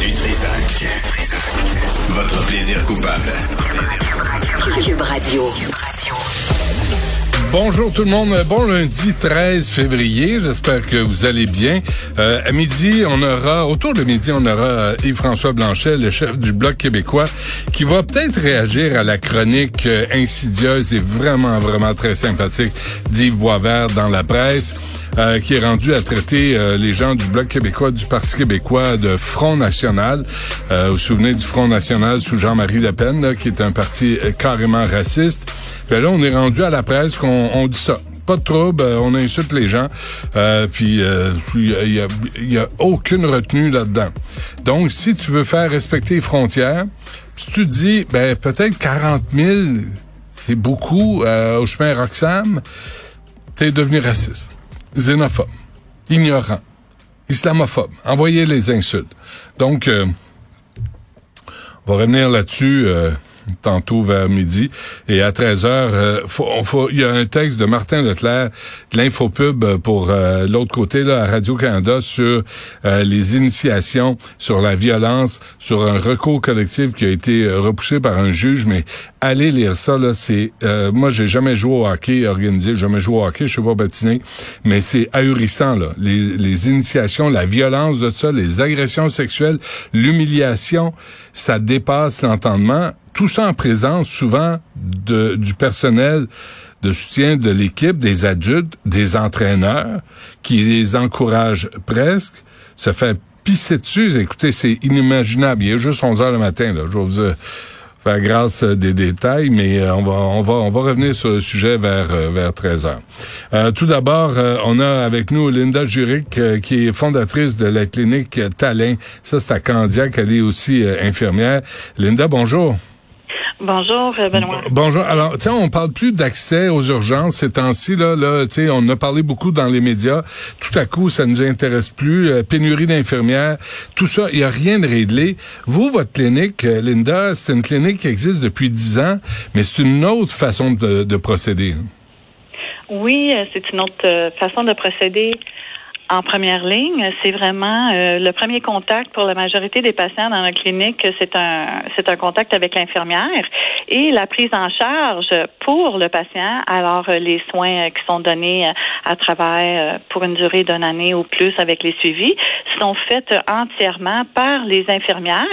Du Trisac. Votre plaisir coupable. Cube Radio. Bonjour tout le monde, bon lundi 13 février, j'espère que vous allez bien. Euh, à midi, on aura, autour de midi, on aura euh, Yves-François Blanchet, le chef du Bloc québécois, qui va peut-être réagir à la chronique euh, insidieuse et vraiment, vraiment très sympathique d'Yves Boisvert dans la presse. Euh, qui est rendu à traiter euh, les gens du Bloc québécois, du Parti québécois de Front National. Euh, vous vous souvenez du Front National sous Jean-Marie Le Pen, là, qui est un parti euh, carrément raciste. Puis là, on est rendu à la presse qu'on on dit ça. Pas de trouble, euh, on insulte les gens, euh, puis euh, il y, a, y a aucune retenue là-dedans. Donc, si tu veux faire respecter les frontières, si tu dis, ben peut-être 40 000, c'est beaucoup euh, au chemin Roxham, t'es devenu raciste, xénophobe, ignorant, islamophobe. Envoyez les insultes. Donc, euh, on va revenir là-dessus euh, tantôt vers midi. Et à 13 heures, euh, faut, faut, il y a un texte de Martin Leclerc de l'Infopub pour euh, l'autre côté, là, à Radio-Canada, sur euh, les initiations, sur la violence, sur un recours collectif qui a été euh, repoussé par un juge. Mais allez lire ça, là, c'est... euh, moi, j'ai jamais joué au hockey organisé, jamais joué au hockey, je sais pas patiner, mais c'est ahurissant, là. Les, les initiations, la violence de ça, les agressions sexuelles, l'humiliation, ça dépasse l'entendement. Tout ça en présence, souvent, de, du personnel de soutien de l'équipe, des adultes, des entraîneurs, qui les encouragent presque, se fait pisser dessus. Écoutez, c'est inimaginable. Il est juste 11 heures le matin, là. Je vais vous euh, faire grâce euh, des détails, mais euh, on va on va on va revenir sur le sujet vers vers 13 heures. Euh, tout d'abord, on a avec nous Linda Juric, qui est fondatrice de la clinique Talin. Ça, c'est à Candiac. Elle est aussi infirmière. Linda, bonjour. Bonjour, euh, Benoît. Bonjour. Alors, tiens, on parle plus d'accès aux urgences ces temps-ci. Là, là, tu sais, on a parlé beaucoup dans les médias. Tout à coup, ça nous intéresse plus. Euh, pénurie d'infirmières, tout ça, il y a rien de réglé. Vous, votre clinique, euh, Linda, c'est une clinique qui existe depuis dix ans, mais c'est une autre façon de, de procéder. Oui, c'est une autre façon de procéder en première ligne. C'est vraiment euh, le premier contact pour la majorité des patients dans la clinique. C'est un c'est un contact avec l'infirmière et la prise en charge pour le patient. Alors euh, les soins euh, qui sont donnés euh, à travers pour une durée d'une année ou plus avec les suivis sont faits entièrement par les infirmières.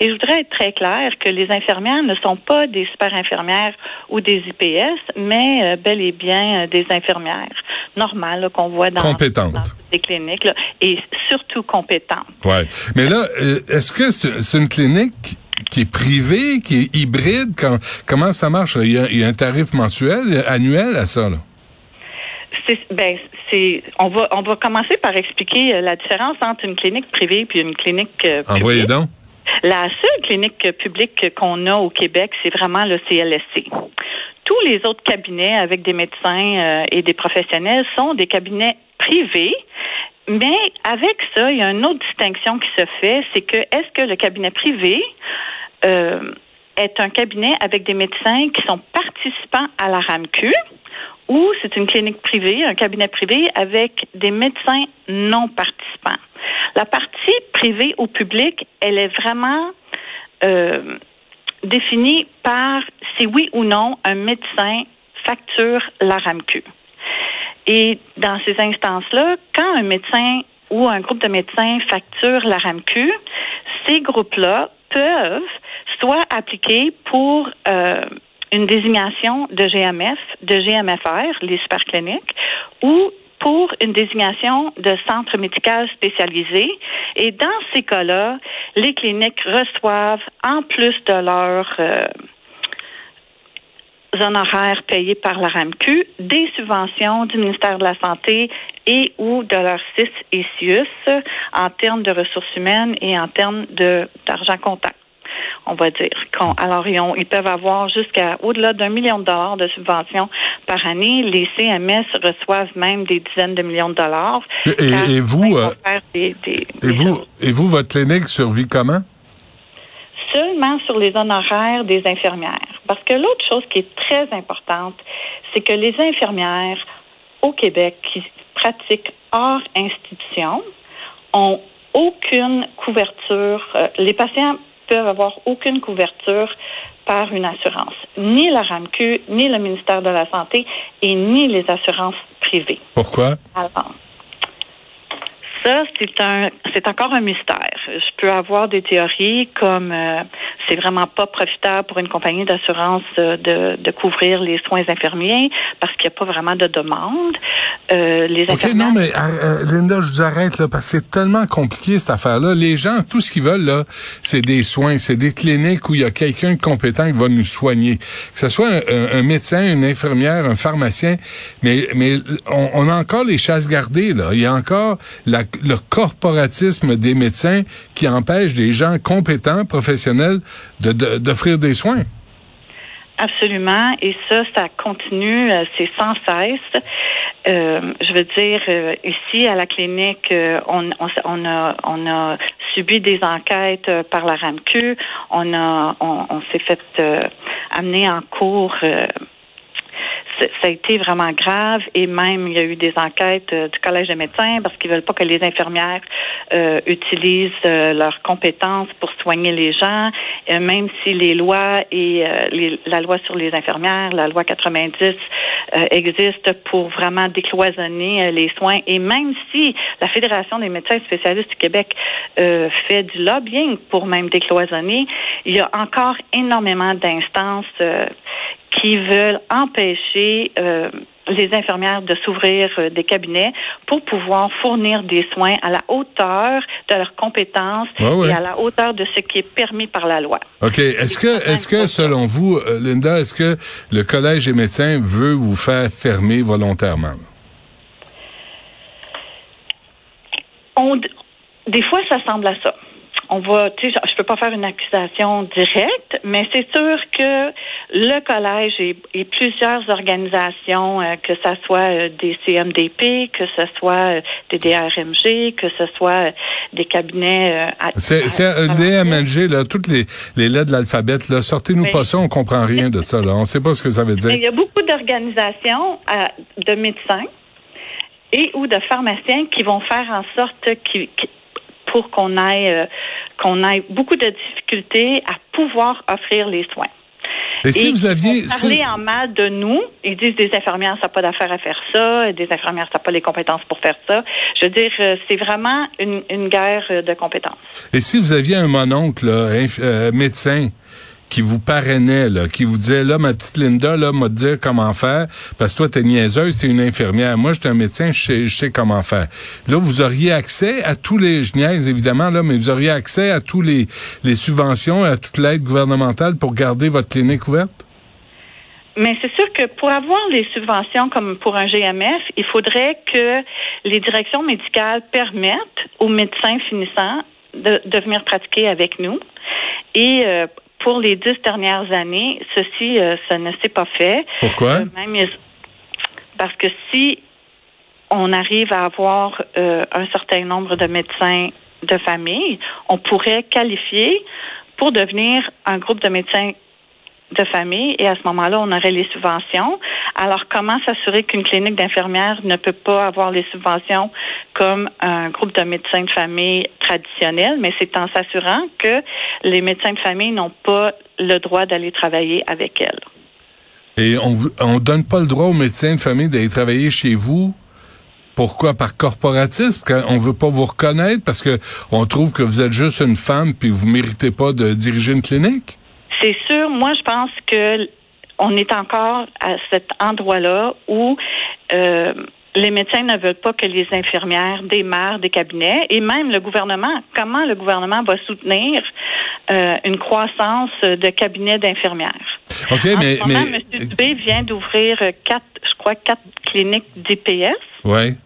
Et je voudrais être très claire que les infirmières ne sont pas des super infirmières ou des IPS, mais bel et bien des infirmières normales qu'on voit dans, Compétentes. dans cliniques là, et surtout compétentes. Ouais. Mais là, euh, est-ce que c'est une clinique qui est privée, qui est hybride? Quand- comment ça marche? Il y, a, il y a un tarif mensuel, annuel à ça, là? C'est, ben, c'est, on va, on va commencer par expliquer euh, la différence entre une clinique privée puis une clinique euh, Envoyez publique. donc. La seule clinique publique qu'on a au Québec, c'est vraiment le CLSC. Tous les autres cabinets avec des médecins euh, et des professionnels sont des cabinets privés. Mais avec ça, il y a une autre distinction qui se fait, c'est que est-ce que le cabinet privé euh, est un cabinet avec des médecins qui sont participants à la RAMQ ou c'est une clinique privée, un cabinet privé avec des médecins non participants? La partie privée ou publique, elle est vraiment euh, définie par si oui ou non un médecin facture la RAMQ. Et dans ces instances-là, quand un médecin ou un groupe de médecins facture la RAMQ, ces groupes-là peuvent soit appliquer pour euh, une désignation de GMF, de GMFR, les supercliniques, ou pour une désignation de centre médical spécialisé. Et dans ces cas-là, les cliniques reçoivent, en plus de leurs euh, honoraires payés par la RAMQ, des subventions du ministère de la Santé et ou de leur CIS et CIUS en termes de ressources humaines et en termes d'argent comptable on va dire. alors, ils, ils, peuvent avoir jusqu'à au-delà d'un million de dollars de subventions par année. Les CMS reçoivent même des dizaines de millions de dollars. Et, vous, euh, et, vous et vous, votre clinique survit comment? Seulement sur les honoraires des infirmières. Parce que l'autre chose qui est très importante, c'est que les infirmières au Québec qui pratiquent hors institution ont aucune couverture. Euh, les patients peuvent avoir aucune couverture par une assurance. Ni la RAMQ, ni le ministère de la Santé et ni les assurances privées. Pourquoi? Alors, ça, c'est un, c'est encore un mystère. Je peux avoir des théories comme euh, c'est vraiment pas profitable pour une compagnie d'assurance euh, de, de, couvrir les soins infirmiers parce qu'il n'y a pas vraiment de demande. Euh, les OK, non, mais euh, Linda, je vous arrête là parce que c'est tellement compliqué cette affaire-là. Les gens, tout ce qu'ils veulent là, c'est des soins, c'est des cliniques où il y a quelqu'un de compétent qui va nous soigner. Que ce soit un, un médecin, une infirmière, un pharmacien, mais mais on, on a encore les chasses gardées là. Il y a encore la le corporatisme des médecins qui empêche des gens compétents, professionnels, d'offrir des soins. Absolument. Et ça, ça continue, euh, c'est sans cesse. Euh, je veux dire, euh, ici à la clinique, on, a, on a subi des enquêtes par la RAMQ. On on, s'est fait amener en cours ça a été vraiment grave et même il y a eu des enquêtes euh, du Collège des médecins parce qu'ils veulent pas que les infirmières euh, utilisent euh, leurs compétences pour soigner les gens, même si les lois et la loi sur les infirmières, la loi 90 existe pour vraiment décloisonner les soins. Et même si la Fédération des médecins spécialistes du Québec fait du lobbying pour même décloisonner, il y a encore énormément d'instances qui veulent empêcher euh, les infirmières de s'ouvrir euh, des cabinets pour pouvoir fournir des soins à la hauteur de leurs compétences et à la hauteur de ce qui est permis par la loi. OK. Est-ce que, est-ce que, selon vous, euh, Linda, est-ce que le Collège des médecins veut vous faire fermer volontairement? On, des fois, ça semble à ça on va, tu sais, je peux pas faire une accusation directe, mais c'est sûr que le collège et, plusieurs organisations, euh, que ce soit euh, des CMDP, que ce soit euh, des DRMG, que ce soit des cabinets. c'est DRMG là, toutes les, les lettres de l'alphabet là, sortez-nous pas ça, on comprend rien de ça là, on sait pas ce que ça veut dire. Il y a beaucoup d'organisations de médecins et ou de pharmaciens qui vont faire en sorte qu'ils pour qu'on ait, euh, qu'on ait beaucoup de difficultés à pouvoir offrir les soins. Et si vous aviez parler en mal de nous, ils disent des infirmières ça pas d'affaires à faire ça, des infirmières ça pas les compétences pour faire ça. Je veux dire, euh, c'est vraiment une, une guerre de compétences. Et si vous aviez un mononcle euh, médecin qui vous parrainait, là, qui vous disait, là, ma petite Linda, là, m'a dire comment faire, parce que toi, t'es niaiseuse, t'es une infirmière. Moi, je suis un médecin, je sais, je sais comment faire. Là, vous auriez accès à tous les, je niaise, évidemment, là, mais vous auriez accès à tous les, les subventions, à toute l'aide gouvernementale pour garder votre clinique ouverte? Mais c'est sûr que pour avoir les subventions comme pour un GMF, il faudrait que les directions médicales permettent aux médecins finissants de, de venir pratiquer avec nous. Et euh, pour les dix dernières années, ceci, euh, ça ne s'est pas fait. Pourquoi? Parce que si on arrive à avoir euh, un certain nombre de médecins de famille, on pourrait qualifier pour devenir un groupe de médecins de famille et à ce moment-là, on aurait les subventions. Alors, comment s'assurer qu'une clinique d'infirmières ne peut pas avoir les subventions comme un groupe de médecins de famille traditionnel, mais c'est en s'assurant que les médecins de famille n'ont pas le droit d'aller travailler avec elles. Et on ne donne pas le droit aux médecins de famille d'aller travailler chez vous? Pourquoi? Par corporatisme? On veut pas vous reconnaître parce que on trouve que vous êtes juste une femme puis vous méritez pas de diriger une clinique? C'est sûr. Moi, je pense que on est encore à cet endroit-là où euh, les médecins ne veulent pas que les infirmières démarrent des cabinets et même le gouvernement. Comment le gouvernement va soutenir euh, une croissance de cabinets d'infirmières? OK, mais, ce moment, M. Dubé vient d'ouvrir quatre, je crois, quatre cliniques d'IPS. Oui.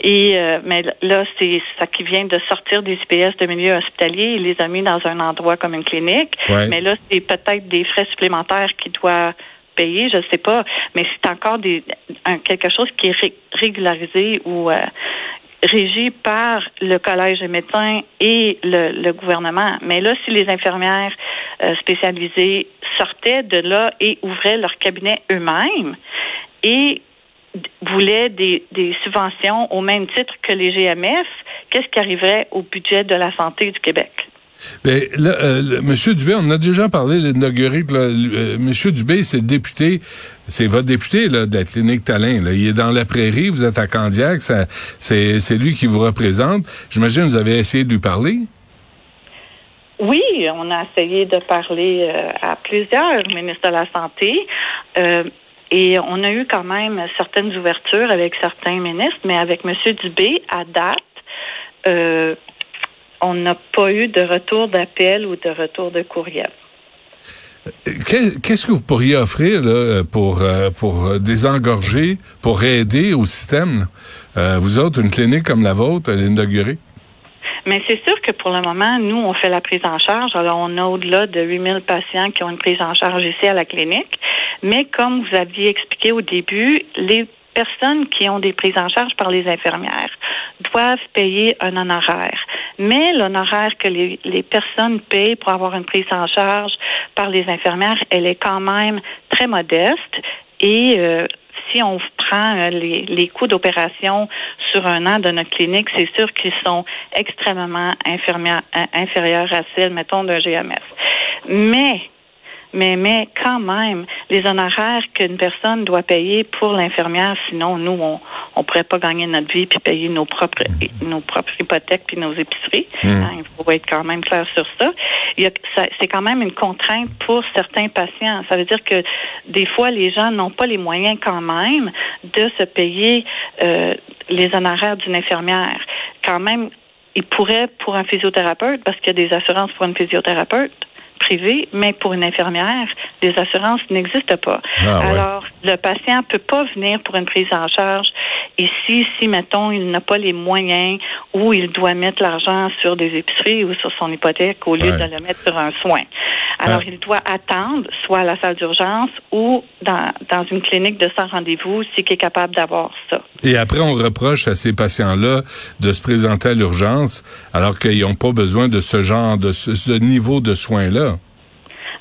Et euh, mais là, c'est ça qui vient de sortir des IPS de milieu hospitalier. Il les a mis dans un endroit comme une clinique. Mais là, c'est peut-être des frais supplémentaires qu'il doit payer, je ne sais pas. Mais c'est encore des quelque chose qui est régularisé ou euh, régi par le collège des médecins et le, gouvernement. Mais là, si les infirmières euh, spécialisées sortaient de là et ouvraient leur cabinet eux-mêmes et voulaient des, des subventions au même titre que les GMF, qu'est-ce qui arriverait au budget de la santé du Québec? Mais là, euh, Monsieur Dubé, on a déjà parlé de l'inaugurer. Euh, Monsieur Dubé, c'est le député, c'est votre député là, de la clinique Talin. Là. Il est dans la prairie, vous êtes à Candiac, c'est, lui qui vous représente. J'imagine que vous avez essayé de lui parler. Oui, on a essayé de parler euh, à plusieurs ministres de la Santé. Euh, et on a eu quand même certaines ouvertures avec certains ministres, mais avec M. Dubé, à date, euh, on n'a pas eu de retour d'appel ou de retour de courriel. Qu'est-ce que vous pourriez offrir pour euh, pour désengorger, pour aider au système? Euh, vous autres, une clinique comme la vôtre, l'inaugurer? Mais c'est sûr que pour le moment, nous, on fait la prise en charge. Alors, on a au-delà de 8000 patients qui ont une prise en charge ici à la clinique. Mais comme vous aviez expliqué au début, les personnes qui ont des prises en charge par les infirmières doivent payer un honoraire. Mais l'honoraire que les, les, personnes payent pour avoir une prise en charge par les infirmières, elle est quand même très modeste et euh, si on prend euh, les, les coûts d'opération sur un an de notre clinique, c'est sûr qu'ils sont extrêmement inférieurs à celles, mettons, d'un GMS. Mais mais, mais quand même, les honoraires qu'une personne doit payer pour l'infirmière, sinon nous, on on pourrait pas gagner notre vie puis payer nos propres mm. nos propres hypothèques puis nos épiceries. Mm. Hein, il faut être quand même clair sur ça. c'est quand même une contrainte pour certains patients. Ça veut dire que des fois, les gens n'ont pas les moyens quand même de se payer euh, les honoraires d'une infirmière. Quand même, ils pourraient pour un physiothérapeute, parce qu'il y a des assurances pour une physiothérapeute, privé, mais pour une infirmière, les assurances n'existent pas. Ah, Alors, le patient peut pas venir pour une prise en charge. Et si, si, mettons, il n'a pas les moyens ou il doit mettre l'argent sur des épiceries ou sur son hypothèque au lieu de le mettre sur un soin. Alors, il doit attendre soit à la salle d'urgence ou dans, dans une clinique de sans rendez-vous s'il est capable d'avoir ça. Et après, on reproche à ces patients-là de se présenter à l'urgence alors qu'ils n'ont pas besoin de ce genre, de ce niveau de soins-là.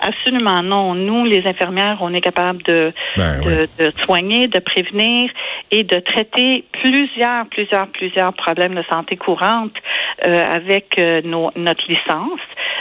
Absolument non. Nous, les infirmières, on est capable de, ben de, soigner, de prévenir et de traiter plusieurs, plusieurs, plusieurs problèmes de santé courante euh, avec euh, nos, notre licence,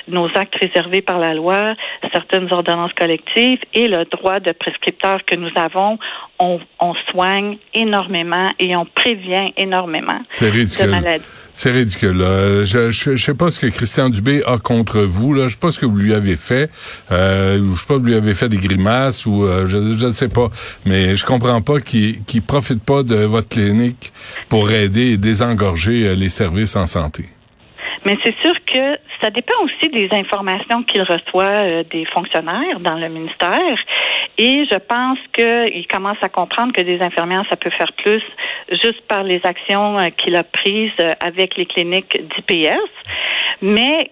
nos actes réservés par la loi, certaines ordonnances collectives et le droit de prescripteur que nous avons. On, on soigne énormément et on prévient énormément de maladies. C'est ridicule. Je, je, sais pas ce que Christian Dubé a contre vous. Là. Je sais pas ce que vous lui avez fait. Euh, je sais pas vous lui avez fait des grimaces ou euh, je ne sais pas. Mais je comprends pas qu'il qu profite pas de votre clinique pour aider et désengorger euh, les services en santé. Mais c'est sûr que ça dépend aussi des informations qu'il reçoit euh, des fonctionnaires dans le ministère. Et je pense qu'il commence à comprendre que des infirmières, ça peut faire plus juste par les actions qu'il a prises avec les cliniques d'IPS. Mais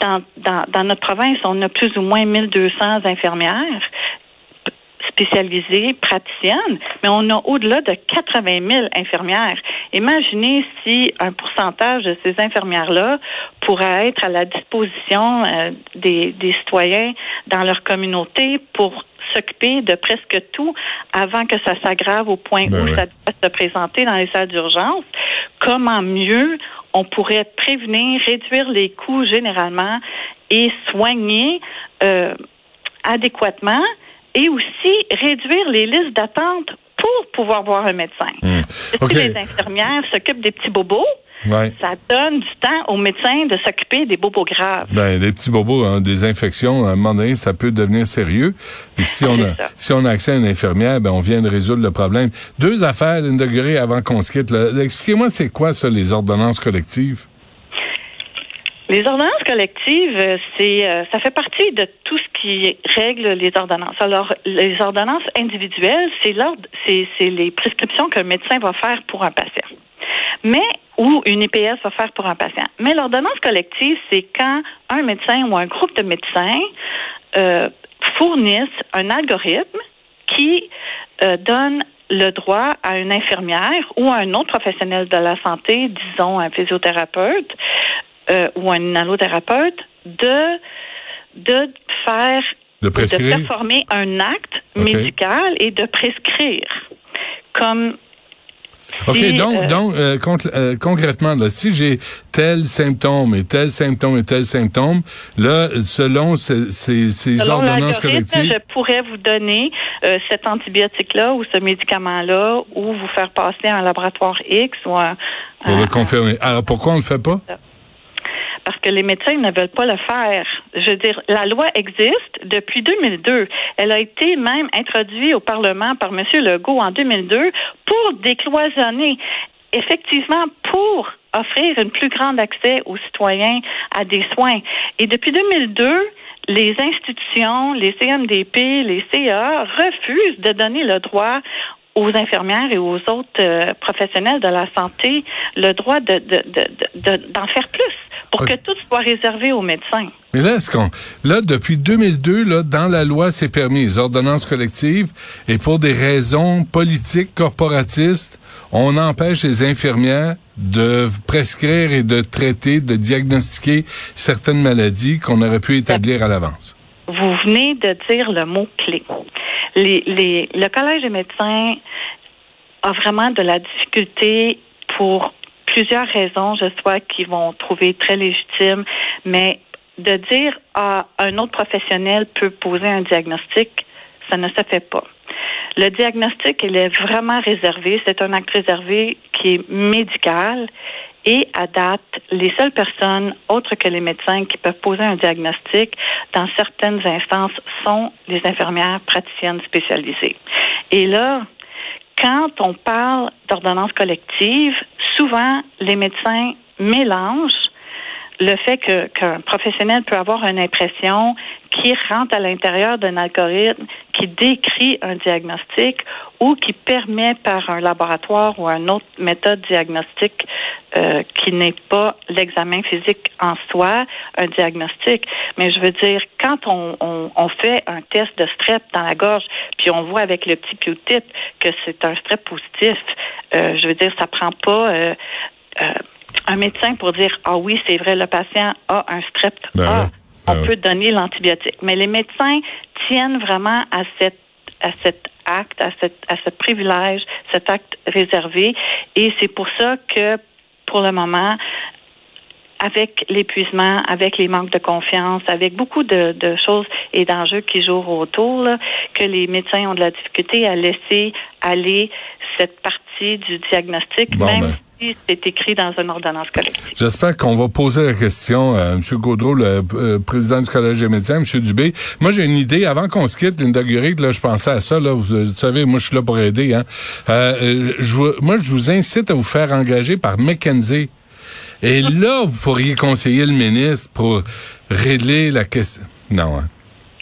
dans, dans, dans notre province, on a plus ou moins 1200 infirmières spécialisées, praticiennes, mais on a au-delà de 80 000 infirmières. Imaginez si un pourcentage de ces infirmières-là pourrait être à la disposition euh, des, des citoyens dans leur communauté pour s'occuper de presque tout avant que ça s'aggrave au point ben où ça doit se présenter dans les salles d'urgence. Comment mieux on pourrait prévenir, réduire les coûts généralement et soigner euh, adéquatement et aussi réduire les listes d'attente pour pouvoir voir un médecin? Hmm. Si les infirmières s'occupent des petits bobos, Ouais. ça donne du temps aux médecins de s'occuper des bobos graves. Ben, les petits bobos, hein, des infections, à un moment donné, ça peut devenir sérieux. Puis si on a, ça. si on a accès à une infirmière, ben, on vient de résoudre le problème. Deux affaires, Linda avant qu'on se quitte. Expliquez-moi, c'est quoi ça, les ordonnances collectives? Les ordonnances collectives, euh, c'est euh, ça fait partie de tout ce qui règle les ordonnances. Alors, les ordonnances individuelles, c'est l'ordre, c'est, c'est les prescriptions qu'un médecin va faire pour un patient. Mais ou une IPS va faire pour un patient. Mais l'ordonnance collective, c'est quand un médecin ou un groupe de médecins euh, fournissent un algorithme qui euh, donne le droit à une infirmière ou à un autre professionnel de la santé, disons un physiothérapeute euh, ou un allothérapeute, de de faire De prescrire? performer un acte médical et de prescrire. Comme OK, si, donc, euh, donc euh, euh, concrètement, là, si j'ai tel symptôme et tel symptôme et tel symptôme, là, selon ces, ces, ces Selon ordonnances collectives, je pourrais vous donner euh, cet antibiotique-là ou ce médicament-là ou vous faire passer à un laboratoire X ou un, pour un- le confirmer. Alors, pourquoi on le fait pas? Parce que les médecins ne veulent pas le faire. Je veux dire, la loi existe depuis 2002. Elle a été même introduite au Parlement par M. Legault en 2002 pour décloisonner, effectivement, pour offrir un plus grand accès aux citoyens à des soins. Et depuis 2002, les institutions, les CMDP, les CA refusent de donner le droit aux infirmières et aux autres euh, professionnels de la santé le droit de, de, de, de- d'en faire plus pour que tout soit réservé aux médecins. Mais là, est-ce qu'on, là, depuis 2002, là, dans la loi, c'est permis, les ordonnances collectives, et pour des raisons politiques, corporatistes, on empêche les infirmières de prescrire et de traiter, de diagnostiquer certaines maladies qu'on aurait pu établir à l'avance. Vous venez de dire le mot clé. Les, les, le Collège des médecins a vraiment de la difficulté pour plusieurs raisons, je crois, qu'ils vont trouver très légitimes, mais de dire à un autre professionnel peut poser un diagnostic, ça ne se fait pas. Le diagnostic, il est vraiment réservé. C'est un acte réservé qui est médical. Et à date, les seules personnes autres que les médecins qui peuvent poser un diagnostic dans certaines instances sont les infirmières praticiennes spécialisées. Et là, quand on parle d'ordonnance collective, souvent les médecins mélangent le fait que qu'un professionnel peut avoir une impression qui rentre à l'intérieur d'un algorithme qui décrit un diagnostic ou qui permet par un laboratoire ou une autre méthode diagnostique euh, qui n'est pas l'examen physique en soi, un diagnostic. Mais je veux dire, quand on, on, on fait un test de strep dans la gorge, puis on voit avec le petit Q-tip que c'est un strep positif, euh, je veux dire, ça prend pas euh, un médecin pour dire ah oui, c'est vrai, le patient a un strep Ben A. ouais. Ben on peut donner l'antibiotique. Mais les médecins tiennent vraiment à cette à cet acte, à, cette, à ce privilège, cet acte réservé. Et c'est pour ça que, pour le moment, avec l'épuisement, avec les manques de confiance, avec beaucoup de, de choses et d'enjeux qui jouent autour, là, que les médecins ont de la difficulté à laisser aller cette partie du diagnostic, Bon, même ben. C'est écrit dans ordonnance collective. J'espère qu'on va poser la question à M. Gaudreau, le euh, président du Collège des médecins, M. Dubé. Moi, j'ai une idée. Avant qu'on se quitte, Linda là, je pensais à ça. Là, vous, vous savez, moi, je suis là pour aider. Hein. Euh, euh, je, moi, je vous incite à vous faire engager par McKenzie. Et là, vous pourriez conseiller le ministre pour régler la question. Non, hein.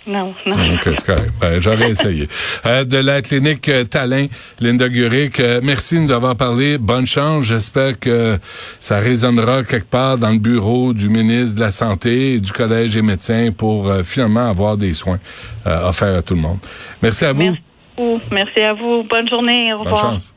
Non, non. OK, c'est correct. Ben, J'aurais essayé. Euh, de la clinique euh, Talin, Linda Gurick, euh, merci de nous avoir parlé. Bonne chance. J'espère que ça résonnera quelque part dans le bureau du ministre de la Santé et du Collège des médecins pour euh, finalement avoir des soins euh, offerts à tout le monde. Merci à vous. Merci à vous. Bonne journée. Au Bonne revoir. chance.